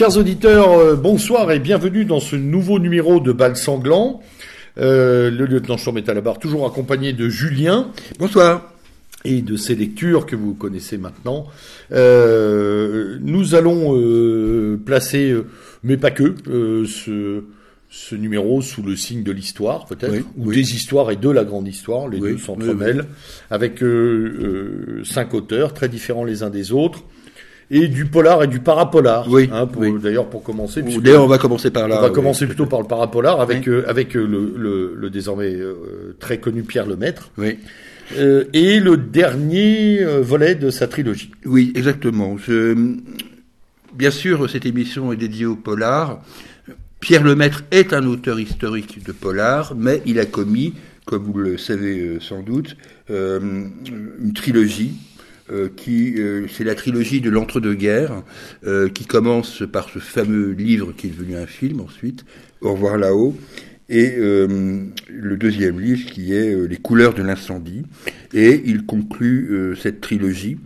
Chers auditeurs, euh, bonsoir et bienvenue dans ce nouveau numéro de Bal Sanglant. Euh, le lieutenant Chaume est à la barre, toujours accompagné de Julien. Bonsoir. Et de ses lectures que vous connaissez maintenant. Euh, nous allons euh, placer, mais pas que, ce, ce numéro sous le signe de l'histoire, peut-être, Oui, ou oui. des histoires et de la grande histoire. Les Oui, deux s'entremêlent, avec cinq auteurs très différents les uns des autres. Et du polar et du parapolar. Oui, hein, oui. D'ailleurs, pour commencer. D'ailleurs, on va commencer par là. on va oui. commencer plutôt par le parapolar avec, Oui. euh, avec euh, le, le, le désormais euh, très connu Pierre Lemaître. Oui, Euh, et le dernier volet de sa trilogie. oui, exactement. Je... Bien sûr, cette émission est dédiée au polar. Pierre Lemaître est un auteur historique de polar, mais il a commis, comme vous le savez sans doute, une trilogie. Euh, qui euh, c'est la trilogie de l'entre-deux-guerres euh, qui commence par ce fameux livre qui est devenu un film ensuite Au revoir là-haut et le deuxième livre qui est Les couleurs de l'incendie et il conclut cette trilogie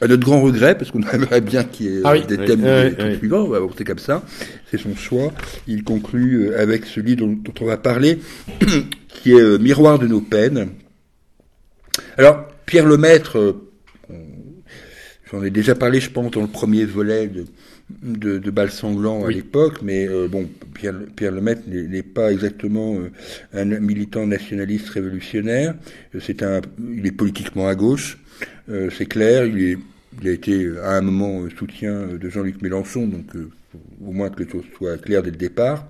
à notre grand regret, parce qu'on aimerait bien qu'il y ait Ah oui, des oui, thèmes oui, suivants, bah, bon, c'est comme ça, c'est son choix. Il conclut avec ce livre dont, dont on va parler, qui est Miroir de nos peines. Alors, Pierre Lemaître, on- j'en ai déjà parlé, je pense, dans le premier volet de, de, de Bal Sanglant à l'époque, mais euh, bon, Pierre, Pierre Lemaître n'est pas exactement euh, un militant nationaliste révolutionnaire. Euh, C'est un, il est politiquement à gauche, euh, c'est clair. Il, est, il a été à un moment soutien de Jean-Luc Mélenchon, donc au moins que les choses soient claires dès le départ.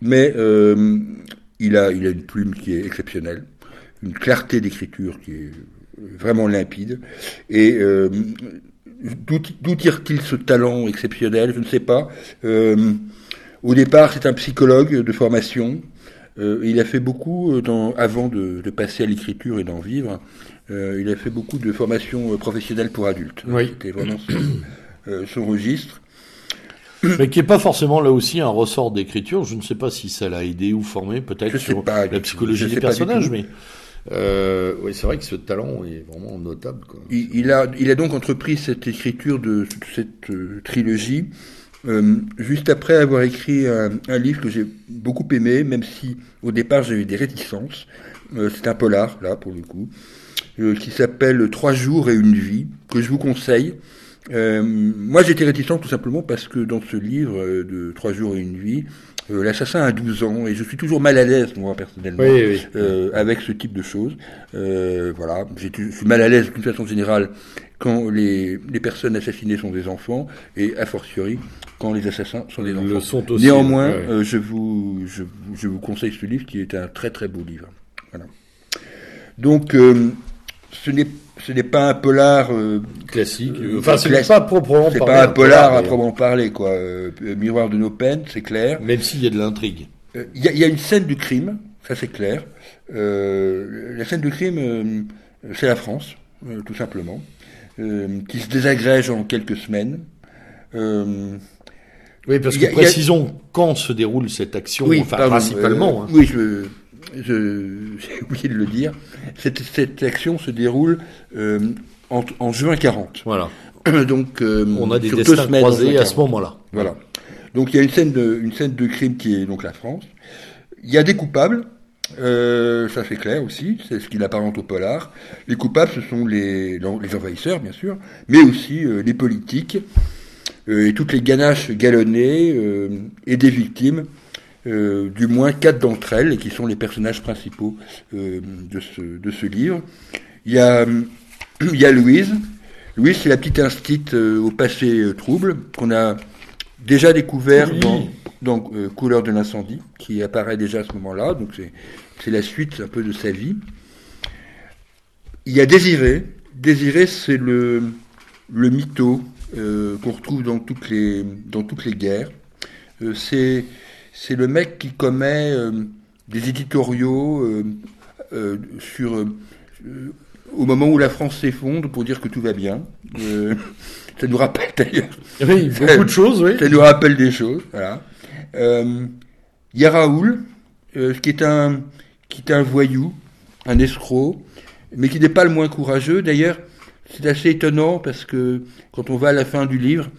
Mais il a, il a une plume qui est exceptionnelle, une clarté d'écriture qui est vraiment limpide. Et euh, d'où tire-t-il ce talent exceptionnel? Je ne sais pas. Euh, au départ, c'est un psychologue de formation. Euh, il a fait beaucoup, dans, avant de, de passer à l'écriture et d'en vivre, il a fait beaucoup de formation euh, professionnelle pour adultes. Oui. C'était vraiment son, son registre. Mais qui est pas forcément là aussi un ressort d'écriture. Je ne sais pas si ça l'a aidé ou formé peut-être sur pas la psychologie des personnages. Mais euh, oui, c'est vrai que ce talent est vraiment notable. Il, a, il a donc entrepris cette écriture de cette euh, trilogie euh, juste après avoir écrit un, livre que j'ai beaucoup aimé, même si au départ j'avais des réticences. Euh, c'est un polar, là, pour le coup, qui s'appelle Trois jours et une vie, que je vous conseille. Moi, j'étais réticent tout simplement parce que dans ce livre de Trois jours et une vie, euh, l'assassin a 12 ans et je suis toujours mal à l'aise, moi, personnellement Oui, oui. euh, avec ce type de choses. Euh, voilà, je suis mal à l'aise d'une façon générale quand les, les personnes assassinées sont des enfants et a fortiori quand les assassins sont des enfants. Le sont aussi. Néanmoins, ouais. je, vous, je, vous- je vous conseille ce livre qui est un très très beau livre. Voilà. Donc, ce n'est ce n'est pas un polar, euh, classique. euh, Enfin, c'est classique. pas proprement c'est pas un polar à proprement parler, quoi. Euh, Miroir de nos peines, c'est clair. Même s'il y a de l'intrigue. Euh, Il y, a- il y a une scène de crime, ça c'est clair. La scène de crime, c'est la France, tout simplement, qui se désagrège en quelques semaines. Oui, parce que a- a- précisons quand se déroule cette action, enfin pardon, principalement. hein. Oui, je, j'ai oublié de le dire. Cette, cette action se déroule euh, en, en juin 40. Voilà. Donc, euh, On a des sur destins semaines croisés à ce 40. moment-là. Voilà. Donc il y a une scène de, une scène de crime qui est donc la France. Il y a des coupables, euh, ça c'est clair aussi, c'est ce qui apparente au polar. Les coupables, ce sont les, les envahisseurs, bien sûr, mais aussi euh, les politiques euh, et toutes les ganaches galonnées et des victimes, euh, du moins quatre d'entre elles, et qui sont les personnages principaux euh, de, ce, de ce livre. Il y a, il y a Louise. Louise, c'est la petite instite euh, au passé euh, trouble qu'on a déjà découvert Oui. dans, dans euh, Couleur de l'incendie, qui apparaît déjà à ce moment-là. Donc c'est c'est la suite un peu de sa vie. Il y a Désiré. Désiré, c'est le le mytho euh, qu'on retrouve dans toutes les dans toutes les guerres. Euh, c'est c'est le mec qui commet euh, des éditoriaux euh, euh, sur au moment où la France s'effondre pour dire que tout va bien. Ça nous rappelle d'ailleurs Oui, beaucoup de choses, oui. ça nous rappelle des choses, voilà. Il y a Raoul, qui est un qui est un voyou, un escroc, mais qui n'est pas le moins courageux. D'ailleurs, c'est assez étonnant parce que quand on va à la fin du livre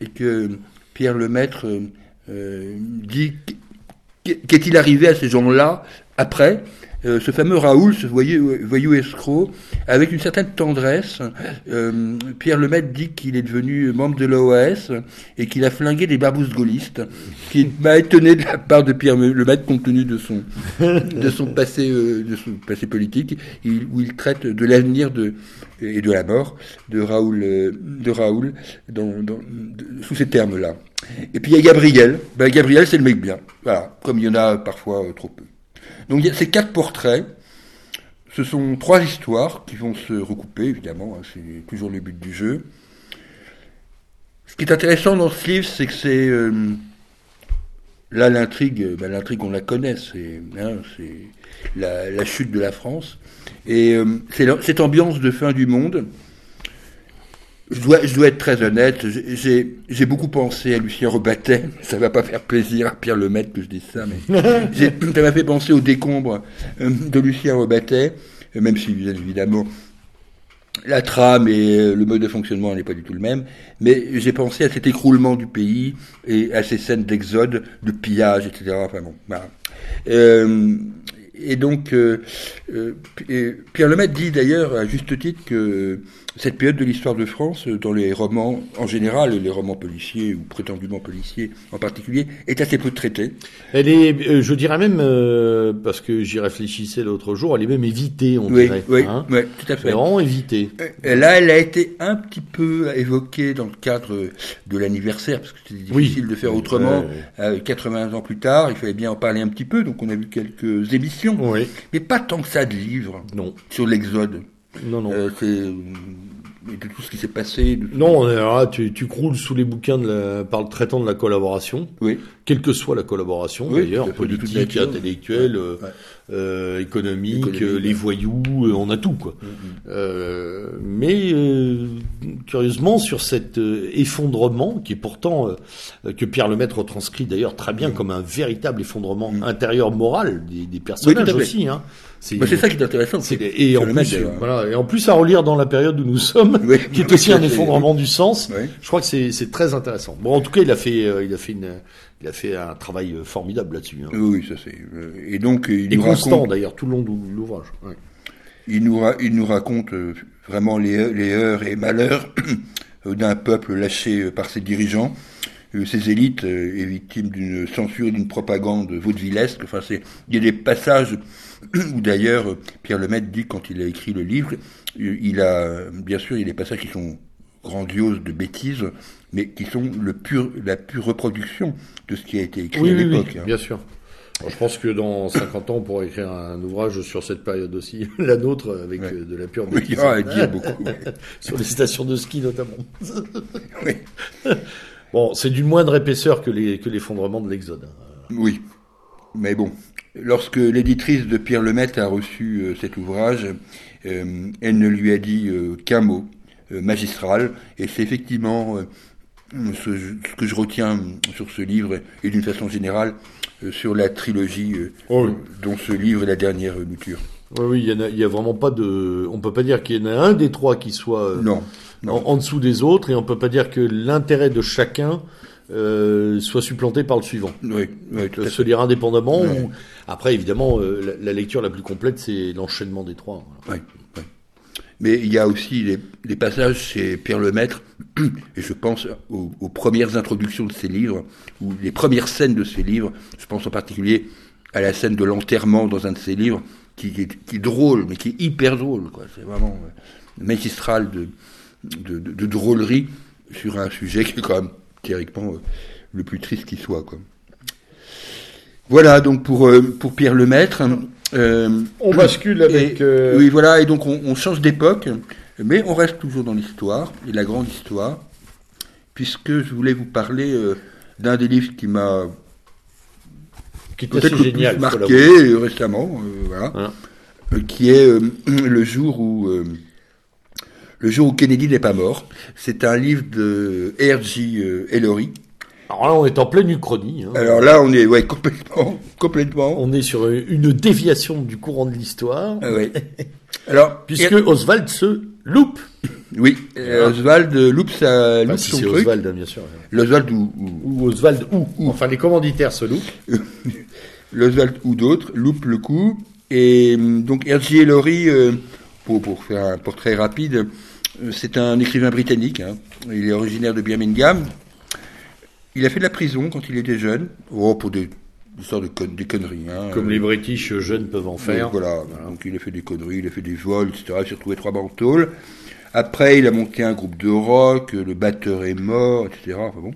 et que Pierre Lemaître dit qu'est-il arrivé à ces gens-là après? Euh, ce fameux Raoul, ce voyou, voyou escroc, avec une certaine tendresse, euh, Pierre Lemaitre dit qu'il est devenu membre de l'OAS et qu'il a flingué des barbouzes gaullistes, ce qui m'a étonné de la part de Pierre Lemaitre compte tenu de son, de son, passé, euh, de son passé politique, où il traite de l'avenir de, et de la mort de Raoul, de Raoul dans, sous ces termes-là. Et puis il y a Gabriel. Ben, Gabriel, c'est le mec bien. Voilà, comme il y en a parfois trop peu. Donc il y a ces quatre portraits. Ce sont trois histoires qui vont se recouper, évidemment, hein, c'est toujours le but du jeu. Ce qui est intéressant dans ce livre, c'est que c'est... Euh, là, l'intrigue, ben, l'intrigue, on la connaît, c'est, hein, la, chute de la France. Et euh, c'est cette ambiance de fin du monde je dois, je dois être très honnête, j'ai beaucoup pensé à Lucien Rebattet, ça va pas faire plaisir à Pierre Lemaitre que je dise ça, mais ça m'a fait penser au décombre euh, de Lucien Rebattet, euh, même si évidemment la trame et euh, le mode de fonctionnement n'est pas du tout le même, mais j'ai pensé à cet écroulement du pays et à ces scènes d'exode, de pillage, etc. Enfin bon, voilà. Euh, et donc, euh, euh, Pierre Lemaitre dit d'ailleurs à juste titre que cette période de l'histoire de France, dans les romans en général, les romans policiers ou prétendument policiers en particulier, est assez peu traitée. Elle est, euh, je dirais même, parce que j'y réfléchissais l'autre jour, elle est même évitée, on dirait. Oui, hein oui, tout à fait. Vraiment évitée. Là, elle a été un petit peu évoquée dans le cadre de l'anniversaire, parce que c'était difficile de faire autrement. 80 ans plus tard, il fallait bien en parler un petit peu, donc on a vu quelques émissions oui. mais pas tant que ça de livres non. sur l'Exode. Non, non. Euh, c'est de tout ce qui s'est passé. non, là, tu, tu croules sous les bouquins de la, par le traitant de la collaboration. Oui. Quelle que soit la collaboration, d'ailleurs, politique, intellectuelle, euh, euh, économique, euh, les voyous, euh, on a tout, quoi. Mm-hmm. mais curieusement, sur cet effondrement, qui est pourtant que Pierre Lemaître retranscrit d'ailleurs très bien mm. comme un véritable effondrement mm. intérieur moral des, des personnages aussi. Hein. Bah, c'est ça qui est intéressant. et, en plus, voilà, et en plus à relire dans la période où nous sommes, qui est aussi un effondrement du sens. Je crois que c'est très intéressant. Bon, en tout cas, il a fait, il a fait une, il a fait un travail formidable là-dessus. Hein. Oui, ça c'est. Et donc, il et constant d'ailleurs tout le long de l'ouvrage. Il nous, il nous raconte euh, vraiment les, les heures et malheurs d'un peuple lâché euh, par ses dirigeants. Euh, ces élites est victime d'une censure et d'une propagande vaudevillesque. Enfin, c'est, il y a des passages où d'ailleurs Pierre Lemaitre dit quand il a écrit le livre, il a bien sûr il y a des passages qui sont grandioses de bêtises, mais qui sont le pur, la pure reproduction de ce qui a été écrit à l'époque. Oui, hein. bien sûr. je pense que dans 50 ans, on pourrait écrire un ouvrage sur cette période aussi, la nôtre, avec euh, de la pure bêtise. Oui, à dire beaucoup. sur les stations de ski notamment. oui. Bon, c'est d'une moindre épaisseur que l'effondrement de l'Exode. Oui, mais bon, lorsque l'éditrice de Pierre Lemaitre a reçu euh, cet ouvrage, euh, elle ne lui a dit qu'un mot. Euh, magistral Et c'est effectivement euh, ce, que je retiens sur ce livre et d'une façon générale euh, sur la trilogie oh dont ce livre est la dernière mouture. Oui, oui, il y, a, il y a vraiment pas de. On peut pas dire qu'il y en a un des trois qui soit non, En, dessous des autres, et on peut pas dire que l'intérêt de chacun soit supplanté par le suivant. Oui, oui tout se lire indépendamment. Ou... Après, évidemment, la, lecture la plus complète, c'est l'enchaînement des trois. Oui. Mais il y a aussi les, passages chez Pierre Lemaître, et je pense aux, premières introductions de ses livres, ou les premières scènes de ses livres. Je pense en particulier à la scène de l'enterrement dans un de ses livres, qui, est, drôle, mais qui est hyper drôle. C'est vraiment euh, magistral de, de, drôlerie sur un sujet qui est quand même théoriquement euh, le plus triste qui soit. Quoi. Voilà donc pour, euh, pour Pierre Lemaître. Euh, on bascule avec. Euh, oui, voilà, et donc on, change d'époque, mais on reste toujours dans l'histoire, et la grande histoire, puisque je voulais vous parler euh, d'un des livres qui m'a qui peut-être génial, marqué récemment, voilà, hein. qui est le jour où le jour où Kennedy n'est pas mort. C'est un livre de R.J. Ellory alors là, on est en pleine uchronie. Hein. Alors là, on est ouais, complètement, complètement. On est sur une déviation du courant de l'histoire. Ah, oui. Alors, puisque Oswald se loupe. Oui, euh, Oswald loupe sa Enfin, loupe si son c'est truc. Oswald, hein, bien sûr. L'Oswald ou, ou- Ou Oswald, ou. Enfin, les commanditaires se loupent. l'Oswald ou d'autres loupent le coup. Et donc R.J. Ellory, euh, pour, pour faire un portrait rapide, euh, c'est un écrivain britannique. hein. Il est originaire de Birmingham. Il a fait de la prison quand il était jeune, oh, pour des, sortes de con- des conneries. hein. Comme les British jeunes peuvent en faire. Donc, voilà. Donc il a fait des conneries, il a fait des vols, etc. Il s'est retrouvé trois bancs. Après, il a monté un groupe de rock, le batteur est mort, etc. Enfin bon.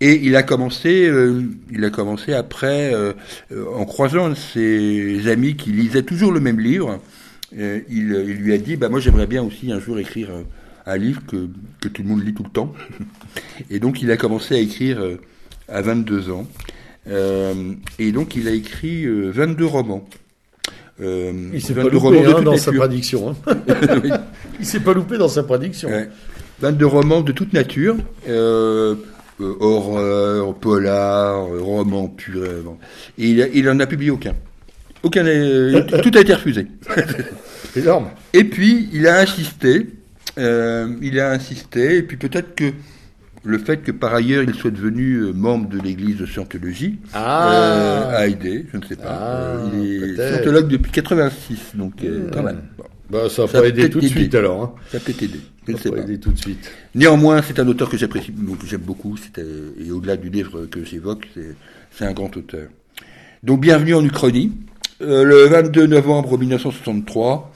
Et il a commencé, euh, il a commencé après, euh, en croisant ses amis qui lisaient toujours le même livre, euh, il, il lui a dit, bah moi j'aimerais bien aussi un jour écrire euh, un livre que, que tout le monde lit tout le temps. Et donc il a commencé à écrire euh, à 22 ans. Euh, et donc il a écrit euh, 22 romans. Euh, Il s'est 22 pas loupé dans sa prédiction. Il s'est pas loupé dans sa prédiction. Ouais. 22 romans de toute nature, euh, euh, horreur, polar, euh, roman pur. euh. Et il, a- il en a publié aucun. Aucun, euh, tout a été refusé. Énorme. Et puis il a insisté, euh, il a insisté, et puis peut-être que le fait que par ailleurs il soit devenu euh, membre de l'église de Scientologie Ah. euh, a aidé, je ne sais pas. Ah, il est scientologue depuis 86, donc euh, quand même. Bon, Bah, ça va aider peut-être tout de suite alors. Hein. ça peut aider, je ne sais pas. pas aider tout de suite. Néanmoins, c'est un auteur que j'apprécie, que j'aime beaucoup, euh, et au-delà du livre que j'évoque, c'est, un grand auteur. Donc, bienvenue en Uchronie. Euh, le 22 novembre 1963, euh,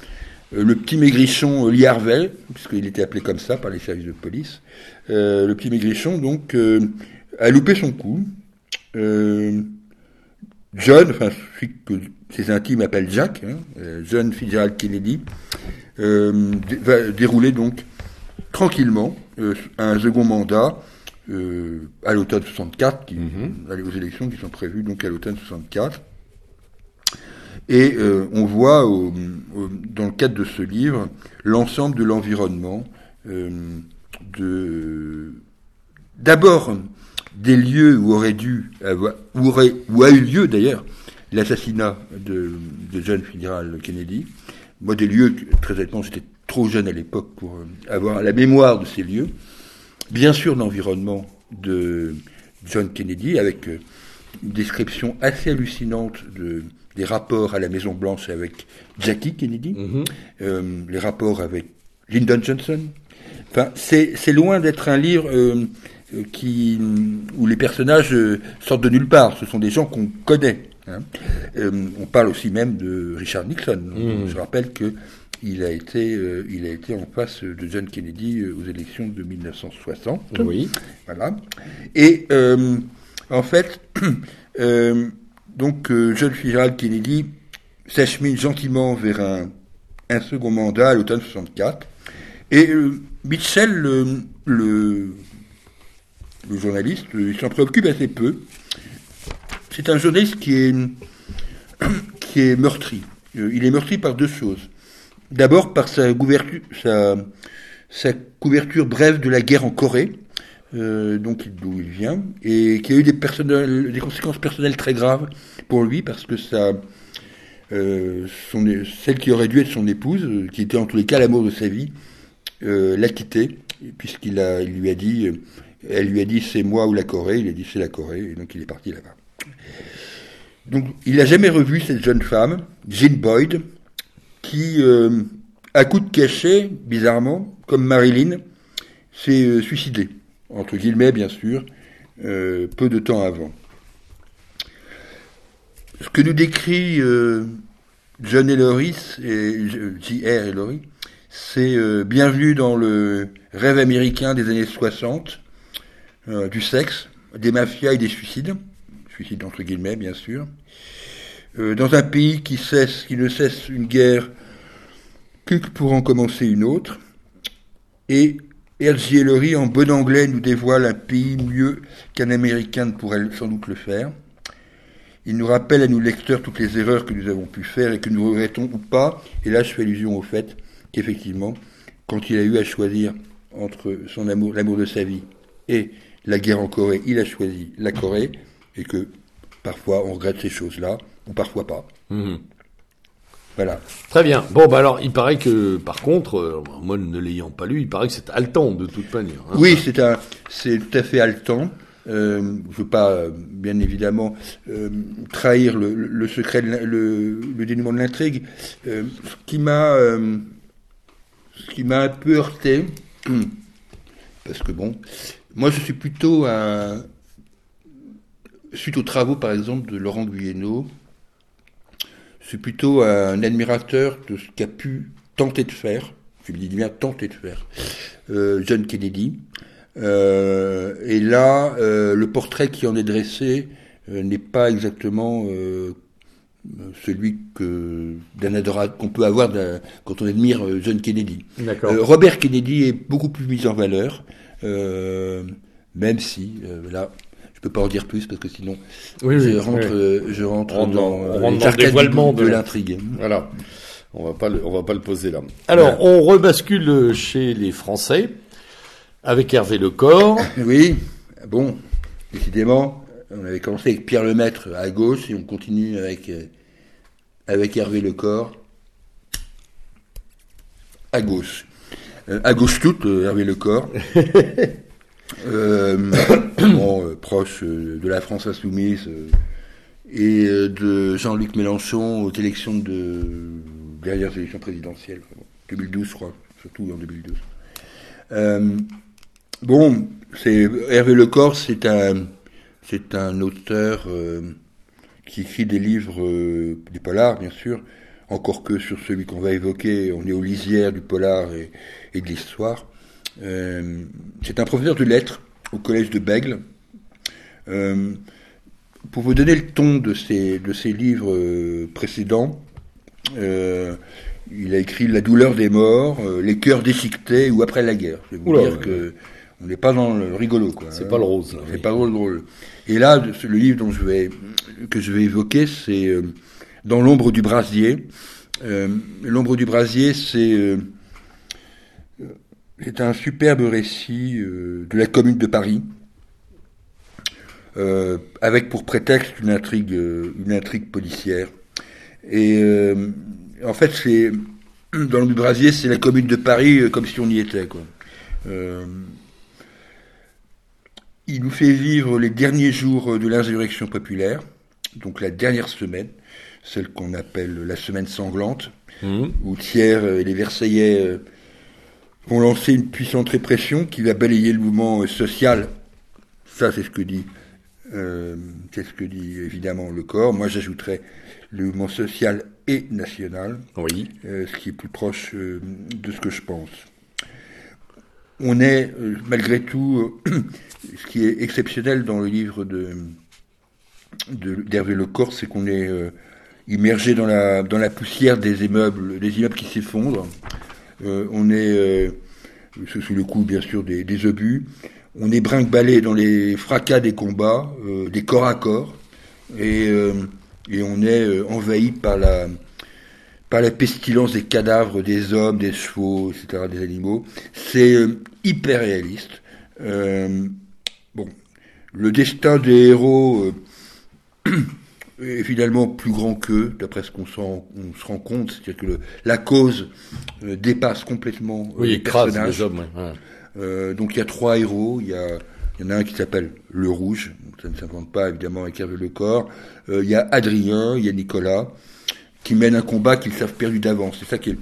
le petit maigrichon euh, Lee Harvey, puisqu'il était appelé comme ça par les services de police, euh, le petit maigrichon, donc, euh, a loupé son coup. Euh, John, enfin, celui que ses intimes appellent Jack, hein, euh, John Fitzgerald Kennedy, euh, va dérouler donc tranquillement euh, un second mandat euh, à l'automne 64, qui, aller aux élections qui sont prévues donc à l'automne 64. Et euh, on voit au- au- dans le cadre de ce livre l'ensemble de l'environnement, euh, de d'abord des lieux où aurait dû avoir, où, a eu lieu d'ailleurs l'assassinat de, John Fitzgerald Kennedy. Moi, des lieux, très honnêtement, j'étais trop jeune à l'époque pour euh, avoir la mémoire de ces lieux. Bien sûr, l'environnement de John Kennedy, avec euh, une description assez hallucinante de, des rapports à la Maison Blanche avec Jackie Kennedy, euh, les rapports avec Lyndon Johnson. Enfin, c'est loin d'être un livre euh, euh, qui, où les personnages sortent de nulle part. Ce sont des gens qu'on connaît. hein. Euh, on parle aussi même de Richard Nixon. Je rappelle que il a été, euh, il a été en face de John Kennedy aux élections de 1960. Oui. Voilà. Et euh, en fait, donc euh, John Fitzgerald Kennedy s'achemine gentiment vers un, second mandat à l'automne 64. Et euh, Mitchell, le, journaliste, euh, il s'en préoccupe assez peu. C'est un journaliste qui est, meurtri. Euh, il est meurtri par deux choses. D'abord par sa couverture brève de la guerre en Corée, euh, donc d'où il vient, et qui a eu des, conséquences personnelles très graves pour lui, parce que euh, celle qui aurait dû être son épouse, euh, qui était en tous les cas l'amour de sa vie, l'a quitté, puisqu'il lui a dit, elle lui a dit c'est moi ou la Corée, il a dit c'est la Corée, et donc il est parti là-bas. Donc il n'a jamais revu cette jeune femme, Jean Boyd, qui, à coup de cachet, bizarrement, comme Marilyn, s'est suicidée, entre guillemets bien sûr, euh, peu de temps avant. Ce que nous décrit euh, John Ellory, et J.R. Ellory, c'est euh, bienvenue dans le rêve américain des années 60, euh, du sexe, des mafias et des suicides, suicides entre guillemets bien sûr, dans un pays qui cesse, qui ne cesse une guerre que pour en commencer une autre, et Ellery, en bon anglais, nous dévoile un pays mieux qu'un Américain ne pourrait sans doute le faire. Il nous rappelle à nous lecteurs toutes les erreurs que nous avons pu faire et que nous regrettons ou pas. Et là, je fais allusion au fait qu'effectivement, quand il a eu à choisir entre son amour, l'amour de sa vie et la guerre en Corée, il a choisi la Corée et que parfois on regrette ces choses-là ou parfois pas. Mhm. Voilà. Très bien. Bon, bah alors, il paraît que, par contre, euh, moi ne l'ayant pas lu, il paraît que c'est haletant de toute manière. hein. Oui, c'est un, c'est tout à fait haletant. Euh, je veux pas, euh, bien évidemment, euh, trahir le, secret, de le, le dénouement de l'intrigue. Ce qui m'a, ce qui m'a un peu heurté, parce que bon, moi je suis plutôt un, suite aux travaux par exemple de Laurent Guyeno, suis plutôt un admirateur de ce qu'a pu tenter de faire, je me dis bien tenter de faire, euh, John Kennedy. Euh, et là, euh, le portrait qui en est dressé n'est pas exactement celui que d'un adorateur qu'on peut avoir quand on admire John Kennedy. Robert Kennedy est beaucoup plus mis en valeur, même si là, je peux pas en dire plus parce que sinon oui, je oui, rentre, oui. euh, je rentre On rentre dans, dans- on euh, rentre dans le dévoilement de, de- l'intrigue. Voilà. On va pas le, on va pas le poser là. Alors, on rebascule chez les Français avec Hervé Lecor. Oui, bon, décidément, on avait commencé avec Pierre Lemaître à gauche et on continue avec, euh, avec Hervé Lecor à gauche. À gauche toute, Hervé Lecor. Euh, euh, proche euh, de la France insoumise et de Jean-Luc Mélenchon aux élections de dernières élections présidentielles, 2012 je crois, surtout en 2012. Euh, Bon, c'est Hervé Lecor, c'est un, c'est un auteur qui écrit des livres, des polars bien sûr, encore que sur celui qu'on va évoquer, on est aux lisières du polar et de l'histoire. Euh, c'est un professeur de lettres au collège de Bègle. Euh, pour vous donner le ton de ses, de ses livres euh, précédents, euh, il a écrit La douleur des morts, Les cœurs déchiquetés ou Après la guerre. Je vais vous Oula, dire ouais. que on n'est pas dans le rigolo, quoi. C'est hein. pas le rose, là, C'est oui. pas drôle, drôle. Et là, le livre dont je vais, que je vais évoquer, c'est Dans l'ombre du brasier. L'ombre du brasier, c'est c'est un superbe récit euh, de la Commune de Paris, euh, avec pour prétexte une intrigue, euh, une intrigue policière. Et euh, en fait, c'est dans du brasier, c'est la Commune de Paris comme si on y était, quoi. Il nous fait vivre les derniers jours de l'insurrection populaire, donc la dernière semaine, celle qu'on appelle la semaine sanglante, Mhm. où Thiers et les Versaillais vont lancer une puissante répression qui va balayer le mouvement euh, social. Ça, c'est ce que dit, euh, c'est ce que dit évidemment le corps. Moi, j'ajouterais le mouvement social et national Oui. euh, ce qui est plus proche euh, de ce que je pense. On est, malgré tout, ce qui est exceptionnel dans le livre de d'Hervé Lecor, c'est qu'on est immergé dans la, dans la poussière des immeubles, des immeubles qui s'effondrent. Euh, on est euh, sous le coup, bien sûr, des, obus. On est brinque-ballé dans les fracas des combats, euh, des corps à corps, et, on est envahi par la, par la pestilence des cadavres des hommes, des chevaux, etc., des animaux. C'est hyper réaliste. Bon, le destin des héros est finalement plus grand qu'eux, d'après ce qu'on se rend compte. C'est-à-dire que le- la cause euh, dépasse complètement euh, Oui, les écrase personnages. les hommes. ouais. Euh, donc il y a trois héros. Il y, a, il y en a un qui s'appelle le Rouge. Donc, ça ne s'invente pas évidemment avec Hervé Lecor. Euh, il y a Adrien, il y a Nicolas, qui mènent un combat qu'ils savent perdu d'avance. C'est ça qui est,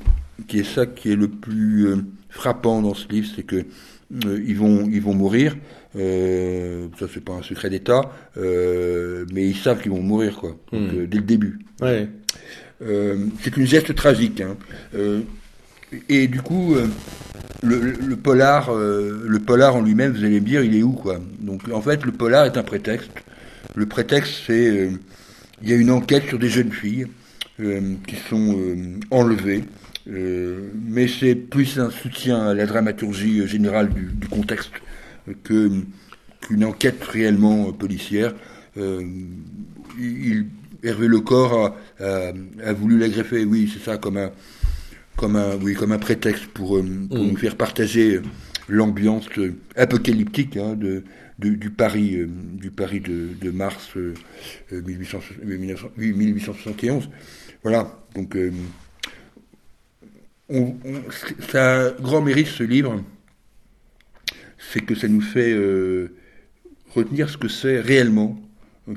qui est ça qui est le plus euh, frappant dans ce livre, c'est que euh, ils vont ils vont mourir. Euh, ça c'est pas un secret d'État, euh, mais ils savent qu'ils vont mourir quoi. Donc, Hmm. dès le début. Ouais. C'est une geste tragique. Hein. Et du coup, le, le- polar, le polar en lui-même, vous allez me dire, il est où quoi Donc en fait, le polar est un prétexte. Le prétexte, c'est il y a une enquête sur des jeunes filles qui sont enlevées. Euh, mais c'est plus un soutien à la dramaturgie générale du, du contexte que qu'une enquête réellement policière. Euh, il, Hervé Lecor a, a, a voulu la greffer, oui, c'est ça, comme un, comme un, oui, comme un prétexte pour, euh, pour Mm. nous faire partager l'ambiance apocalyptique hein, de, de- du Paris, euh, du Paris de, de mars euh, euh, 1800 1871. Voilà, donc euh, on, ça grand mérite ce livre, c'est que ça nous fait euh, retenir ce que c'est réellement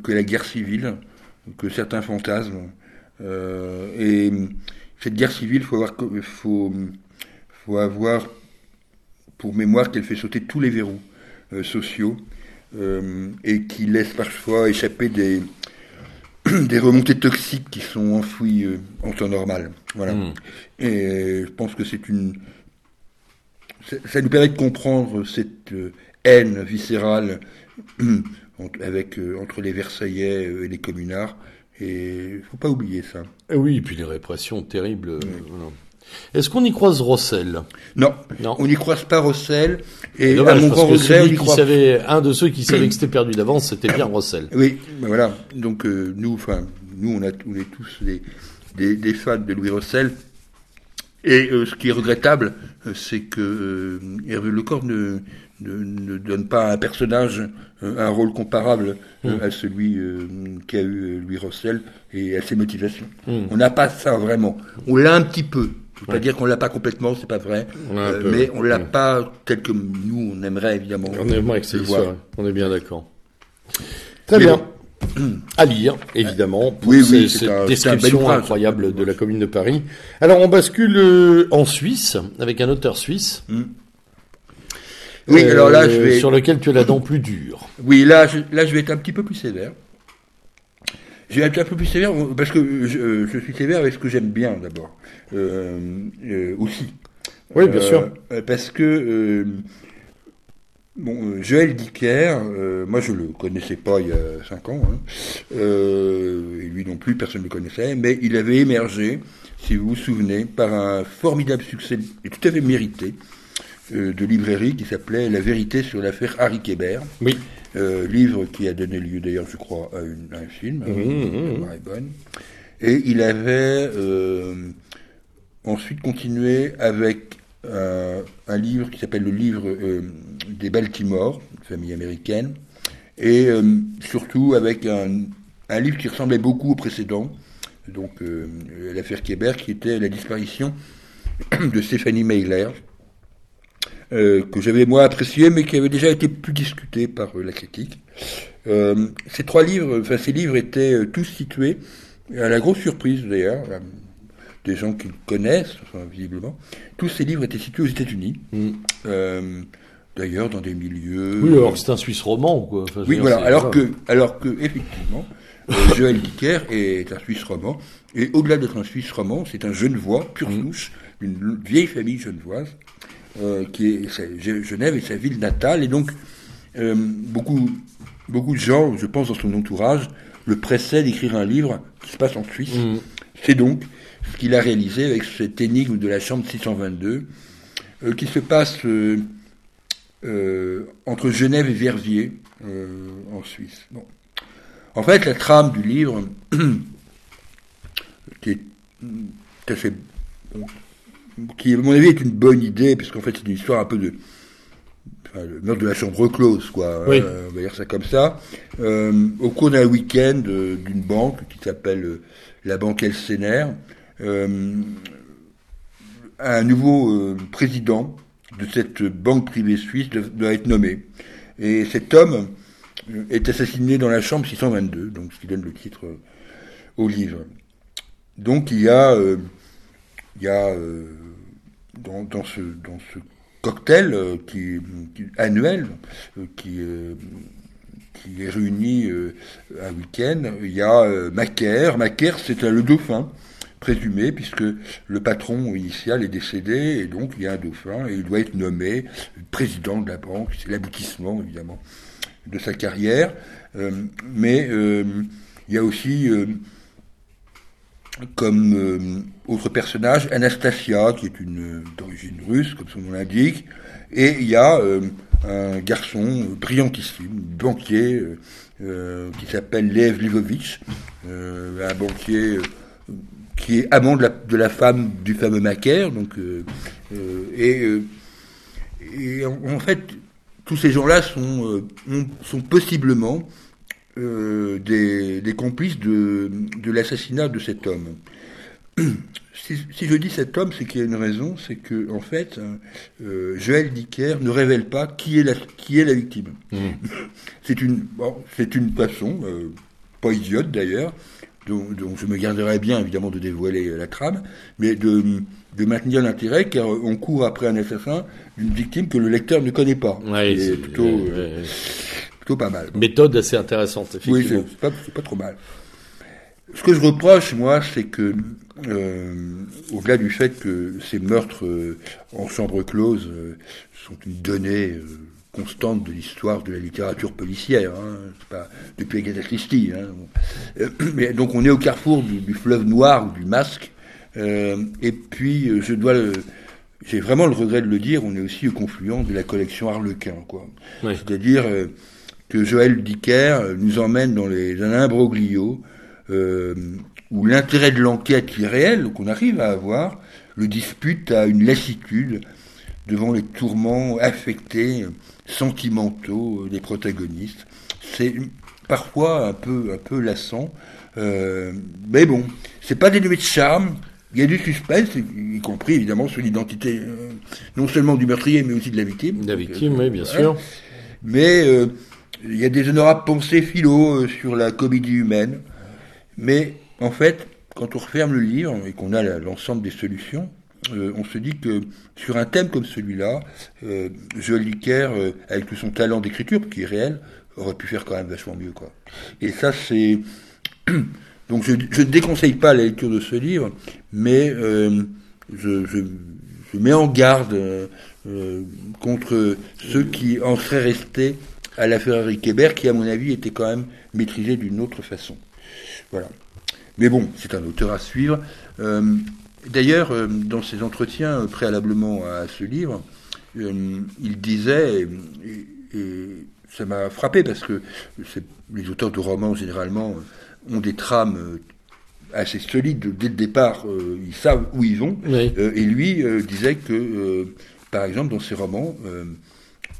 que la guerre civile, que certains fantasmes. Euh, et cette guerre civile, faut avoir, faut, faut avoir pour mémoire qu'elle fait sauter tous les verrous euh, sociaux et qui laisse parfois échapper des des remontées toxiques qui sont enfouies en temps normal. Voilà. Hmm. Et je pense que c'est une. Ça nous permet de comprendre cette euh, haine viscérale avec, euh, entre les Versaillais euh, et les communards. Et il faut pas oublier ça. Et oui, et puis les répressions terribles. Est-ce qu'on y croise Rossel? Non, non, on n'y croise pas Rossel. Et à mon grand Rossel, qui savait, un de ceux qui savait que c'était perdu d'avance, c'était bien Rossel. Oui, ben voilà. Donc nous, enfin, nous, on, a, on est tous des, des, des, fans de Louis Rossel. Et euh, ce qui est regrettable, euh, c'est que euh, Hervé Lecor ne, ne, ne, donne pas à un personnage un rôle comparable mmh. à celui qu'a eu Louis Rossel et à ses motivations. Mmh. On n'a pas ça vraiment. On l'a un petit peu. C'est-à-dire qu'on l'a pas complètement, c'est pas vrai, mais on l'a pas tel que nous on aimerait évidemment. On aimerait que c'est On est bien d'accord. Très bien à lire, évidemment, pour cette description incroyable de la commune de Paris. Alors, on bascule euh, en Suisse, avec un auteur suisse. Hmm. Oui, alors là, je vais... Sur lequel tu as la dent plus dure. Oui, là je, là, je vais être un petit peu plus sévère. Je vais être un peu plus sévère parce que je, je suis sévère avec ce que j'aime bien, d'abord. Euh, euh, aussi. Oui, bien sûr. Parce que Bon, euh, Joël Dicker, euh, moi je le connaissais pas il y a cinq ans, hein. euh, et lui non plus, personne ne le connaissait, mais il avait émergé, si vous vous souvenez, par un formidable succès, et tout à fait mérité, de librairie qui s'appelait La vérité sur l'affaire Harry Kébert. Oui. Livre qui a donné lieu d'ailleurs, je crois, à, un film, mmh, mmh, mmh. Et il avait ensuite continué avec euh, un livre qui s'appelle le livre euh, des Baltimore, une famille américaine, et euh, surtout avec un, un, livre qui ressemblait beaucoup au précédent, donc l'affaire Kébert, qui était la disparition de Stéphanie Meyler, que j'avais moi apprécié, mais qui avait déjà été plus discuté par la critique. ces trois livres, enfin ces livres étaient tous situés, à la grosse surprise d'ailleurs, des gens qui le connaissent, visiblement. Tous ces livres étaient situés aux États-Unis. Mm. Euh, d'ailleurs, dans des milieux. Oui, alors c'est un Suisse roman, quoi. oui, voilà. Alors que, alors que, effectivement, euh, Joël Dicker est un Suisse roman. Et au-delà d'être un Suisse roman, c'est un Genevois, pur mm. souche, une vieille famille genevoise, euh, qui est Genève est sa ville natale. Et donc, beaucoup, beaucoup de gens, je pense, dans son entourage, le pressaient d'écrire un livre qui se passe en Suisse. Mm. C'est donc ce qu'il a réalisé avec cette énigme de la chambre 622, euh, qui se passe euh, euh, entre Genève et Verviers, en Suisse. En fait, la trame du livre, qui est assez, qui à mon avis est une bonne idée, puisqu'en fait c'est une histoire un peu de le meurtre de la chambre close, quoi. on va dire ça comme ça. au cours d'un week-end d'une banque qui s'appelle la banque Elsener, euh, un nouveau euh, président de cette banque privée suisse doit être nommé. Et cet homme euh, est assassiné dans la chambre 622, donc ce qui donne le titre au livre. Donc il y a, il y a dans, ce, cocktail qui, annuel qui, qui est réuni un week-end, il y a Macaire. Macaire, c'est le dauphin présumé, puisque le patron initial est décédé, et donc il y a un dauphin, et il doit être nommé président de la banque, c'est l'aboutissement évidemment de sa carrière, euh, mais euh, il y a aussi euh, comme autre personnage Anastasia, qui est une d'origine russe, comme son nom l'indique, et il y a un garçon brillantissime, banquier, qui s'appelle Lev Livovitch, un banquier qui est amant de la, femme du fameux Macaire. Donc, euh, euh, et, euh, et en, fait, tous ces gens-là sont, sont possiblement des, des, complices de, de l'assassinat de cet homme. si, je dis cet homme, c'est qu'il y a une raison, c'est que en fait, euh, Joël Dicker ne révèle pas qui est la, qui est la victime. Mmh. c'est une, c'est une façon, euh, pas idiote d'ailleurs, dont, je me garderai bien évidemment de dévoiler la trame, mais de, de maintenir l'intérêt car on court après un assassin d'une victime que le lecteur ne connaît pas. c'est plutôt, euh, plutôt pas mal. Méthode assez intéressante, effectivement. Oui, c'est pas, pas trop mal. Ce que je reproche, moi, c'est que, euh, au-delà du fait que ces meurtres euh, en chambre close euh, sont une donnée constante de l'histoire de la littérature policière, hein, pas depuis Agatha Christie. Hein, mais donc on est au carrefour du, fleuve noir ou du masque. et puis je dois le, j'ai vraiment le regret de le dire, on est aussi au confluent de la collection Harlequin, quoi. C'est-à-dire que Joël Dicker nous emmène dans les un imbroglio euh, où l'intérêt de l'enquête qui est réel, qu'on arrive à avoir, le dispute à une lassitude devant les tourments affectés, sentimentaux des protagonistes. C'est parfois un peu, un peu lassant, euh, mais bon, c'est pas dénué de charme. Il y a du suspense, y compris évidemment sur l'identité euh, non seulement du meurtrier, mais aussi de la victime. De la victime, oui, bien sûr. Mais euh, il y a des honorables pensées philo sur la comédie humaine. Mais en fait, quand on referme le livre et qu'on a l'ensemble des solutions, euh, on se dit que sur un thème comme celui-là, euh, Joël Dicker, euh, avec tout son talent d'écriture, qui est réel, aurait pu faire quand même vachement mieux. Quoi. Et ça, c'est... Donc je, ne déconseille pas la lecture de ce livre, mais euh, je, je, mets en garde contre ceux qui en seraient restés à l'affaire Henri Kébert, qui à mon avis était quand même maîtrisé d'une autre façon. Voilà. Mais bon, c'est un auteur à suivre. Euh, d'ailleurs, euh, dans ses entretiens préalablement à ce livre, euh, il disait, et, ça m'a frappé parce que les auteurs de romans généralement ont des trames assez solides dès le départ, ils savent où ils vont. et lui disait que, par exemple, dans ses romans,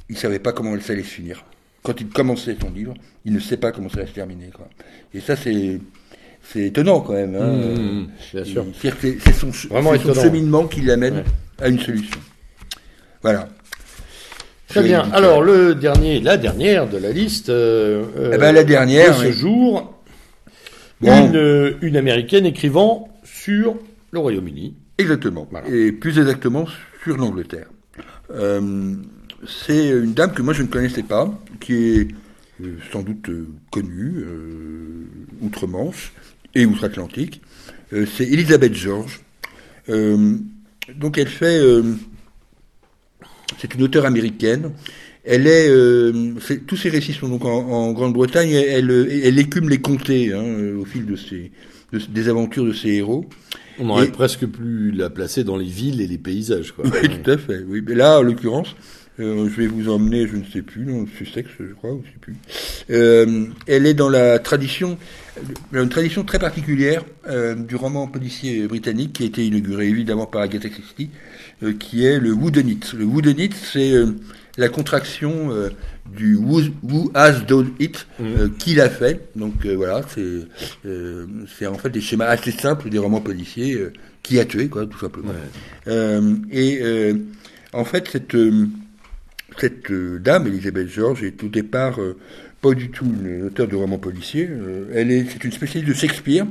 il ne savait pas comment ça allait se finir. Quand il commençait son livre, il ne sait pas comment ça va se terminer. Quoi. Et ça, c'est c'est étonnant quand même. Hein. Mmh, mmh, mmh, bien sûr. C'est son, cheminement qui l'amène à une solution. Voilà. Très bien. Alors le dernier, la dernière de la liste. Euh, eh ben, la dernière. De ce jour, une, euh, une américaine écrivant sur le Royaume-Uni. Exactement. Et plus exactement sur l'Angleterre. Euh, c'est une dame que moi je ne connaissais pas, qui est sans doute connue outre-Manche, et outre-Atlantique. Euh, c'est Elisabeth George. Euh, donc elle fait, euh, c'est une auteure américaine. Elle est, tous ses récits sont donc en, Grande-Bretagne. Elle, elle, écume les comtés hein, au fil de ses, des aventures de ses héros. On aurait presque pu la placer dans les villes et les paysages. Quoi. Oui, tout à fait. Oui. Mais là, en l'occurrence, je vais vous emmener, je ne sais plus, le Sussex, je crois, ou je sais plus. Euh, elle est dans la tradition une tradition très particulière euh, du roman policier britannique qui a été inauguré évidemment par Agatha Christie, euh, qui est le whodunit. Le whodunit, c'est euh, la contraction du who, has done it, mmh. qui l'a fait. Donc voilà, c'est c'est en fait des schémas assez simples des romans policiers qui a tué, quoi, tout simplement. et en fait, cette cette dame, Elisabeth George, est au départ pas du tout une auteure de romans policiers. Euh, elle est, c'est une spécialiste de Shakespeare.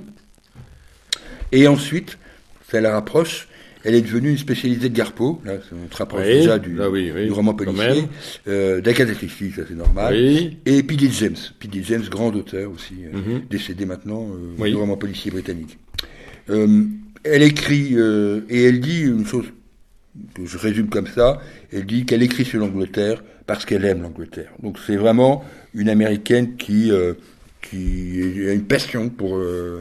Et ensuite, ça la rapproche. Elle est devenue une spécialisée de Garpo. Là, on se rapproche déjà du, roman policier. Euh, D'Agatha Christie, ça c'est normal. Et P.D. James. P.D. James, grand auteur aussi, euh, mhm. décédé maintenant euh, du roman policier britannique. elle écrit et elle dit une chose que je résume comme ça. Elle dit qu'elle écrit sur l'Angleterre parce qu'elle aime l'Angleterre. Donc c'est vraiment une américaine qui euh, qui a une passion pour euh,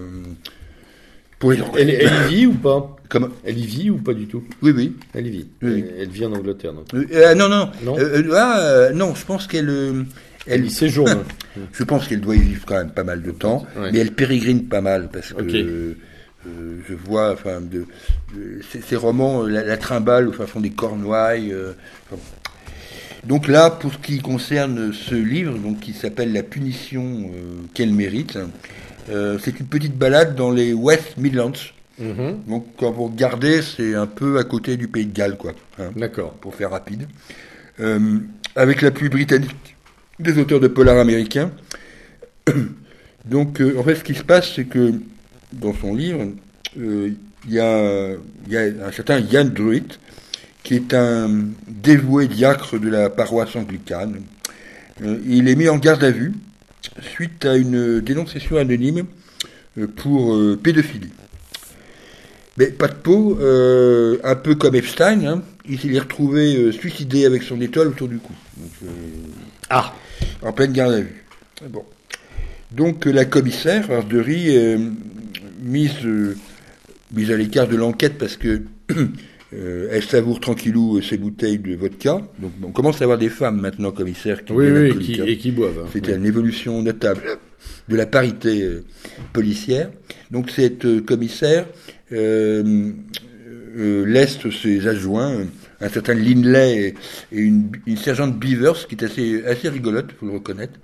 pour les Elle, elle, y vit ou pas? Comment? Elle y vit ou pas du tout? Oui, oui. Elle y vit. Elle, vit en Angleterre, donc. Euh, non, non, non? Ah, non, je pense qu'elle. Elle, y séjourne. je pense qu'elle doit y vivre quand même pas mal de temps, mais elle pérégrine pas mal parce que. Je vois, enfin, de, ces, romans, la, la, trimballe au fin fond des Cornouailles. Donc là, pour ce qui concerne ce livre, donc qui s'appelle La punition euh, qu'elle mérite, euh, c'est une petite balade dans les West Midlands. Mhm. Donc quand vous regardez, c'est un peu à côté du pays de Galles, quoi. hein, D'accord. pour faire rapide. Euh, avec l'appui britannique des auteurs de polar américains. Donc, euh, en fait, ce qui se passe, c'est que dans son livre, euh, il y, a, il y a un certain Yann Druitt, qui est un dévoué diacre de la paroisse anglicane. Euh, il est mis en garde à vue suite à une dénonciation anonyme euh, pour pédophilie. Mais pas de peau, euh, un peu comme Epstein, hein, il s'est retrouvé euh, suicidé avec son étoile autour du cou. Donc, euh, Ah, en pleine garde à vue. Bon. Donc la commissaire, Ardery, mise, euh, mise à l'écart de l'enquête parce que euh, elle savoure tranquillou euh, ses bouteilles de vodka. Donc on commence à avoir des femmes maintenant commissaires qui oui, oui, qui, hein. et qui boivent. hein. C'était une évolution notable de la parité euh, policière. Donc cette euh, commissaire euh, euh, laisse ses adjoints, un certain Linley et, et une, une sergente Beavers, qui est assez, assez rigolote, faut le reconnaître,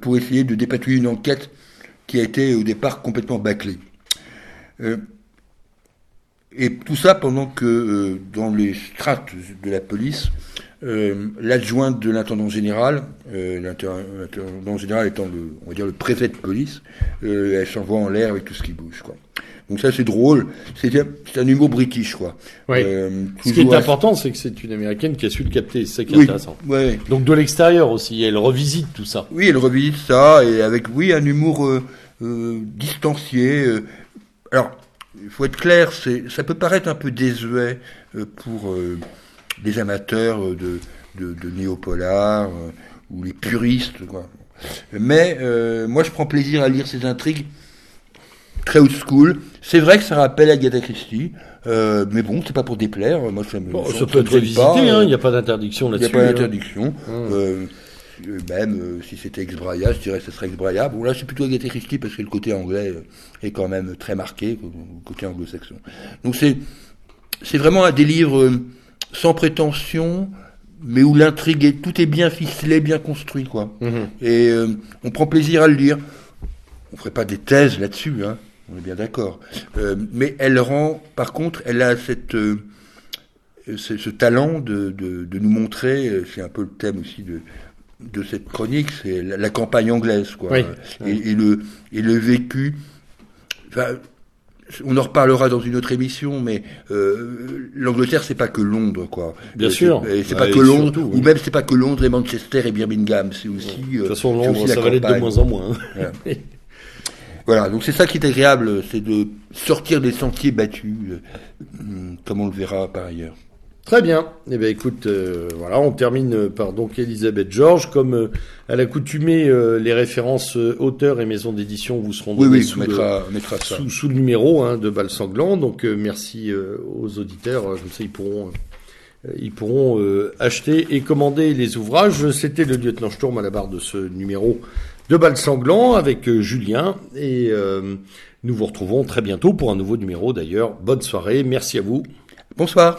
pour essayer de dépatouiller une enquête qui a été au départ complètement bâclée. Euh, et tout ça pendant que euh, dans les strates de la police, euh, l'adjoint de l'intendant général, euh, l'intendant général étant le, on va dire le préfet de police, euh, elle s'envoie en l'air avec tout ce qui bouge, quoi. Donc ça c'est drôle, c'est un, humour british, quoi. Oui. Ce qui est important, c'est que c'est une américaine qui a su le capter. C'est ça qui est Oui, intéressant. ouais. Donc de l'extérieur aussi, elle revisite tout ça. Oui, elle revisite ça et avec oui un humour distancié. Euh. Alors, il faut être clair, ça peut paraître un peu désuet euh, pour euh, les amateurs euh, de de, de néopolar euh, ou les puristes, quoi. Mais euh, moi, je prends plaisir à lire ces intrigues très old school. C'est vrai que ça rappelle Agatha Christie, euh, mais bon, c'est pas pour déplaire. Moi, ça me Bon, ça- ça ça peut être revisité, hein, euh, il n'y a pas d'interdiction il n'y a là-dessus. pas hein. d'interdiction. Euh, euh, même euh, si c'était Ex-Braya, je dirais que ce serait Ex-Braya. Bon, là, c'est plutôt Agatha Christie parce que le côté anglais euh, est quand même très marqué, le côté anglo-saxon. Donc, c'est, c'est vraiment un des livres euh, sans prétention, mais où l'intrigue est, tout est bien ficelé, bien construit, quoi. Mhm. Et euh, on prend plaisir à le lire. On ferait pas des thèses là-dessus, hein. On est bien d'accord. Euh, mais elle rend, par contre, elle a cette, euh, ce, ce talent de, de, de nous montrer, c'est un peu le thème aussi de, de cette chronique, c'est la, la campagne anglaise, quoi. Oui. Et, et le, et le vécu. Enfin, on en reparlera dans une autre émission, mais euh, l'Angleterre, c'est pas que Londres, quoi. Bien sûr. C'est, et c'est Ouais, pas que Londres, surtout, ou même c'est pas que Londres et Manchester et Birmingham, c'est aussi. De euh, toute façon, Londres, aussi la ça va l'être de moins en moins. hein. Voilà. Voilà, donc c'est ça qui est agréable, c'est de sortir des sentiers battus, euh, hum, comme on le verra par ailleurs. Très bien. Eh bien, écoute, euh, voilà, on termine par donc Elisabeth Georges. Comme euh, à l'accoutumée, euh, les références euh, auteurs et maisons d'édition vous seront Oui, données oui, sous, on le, mettra, mettra sous, sous le numéro hein, de Bal Sanglant. Donc, euh, merci euh, aux auditeurs. euh, Comme ça, ils pourront, euh, ils pourront euh, acheter et commander les ouvrages. C'était le lieutenant Sturm à la barre de ce numéro de Bal Sanglant avec euh, Julien. Et euh, nous vous retrouvons très bientôt pour un nouveau numéro d'ailleurs. Bonne soirée. Merci à vous. Bonsoir.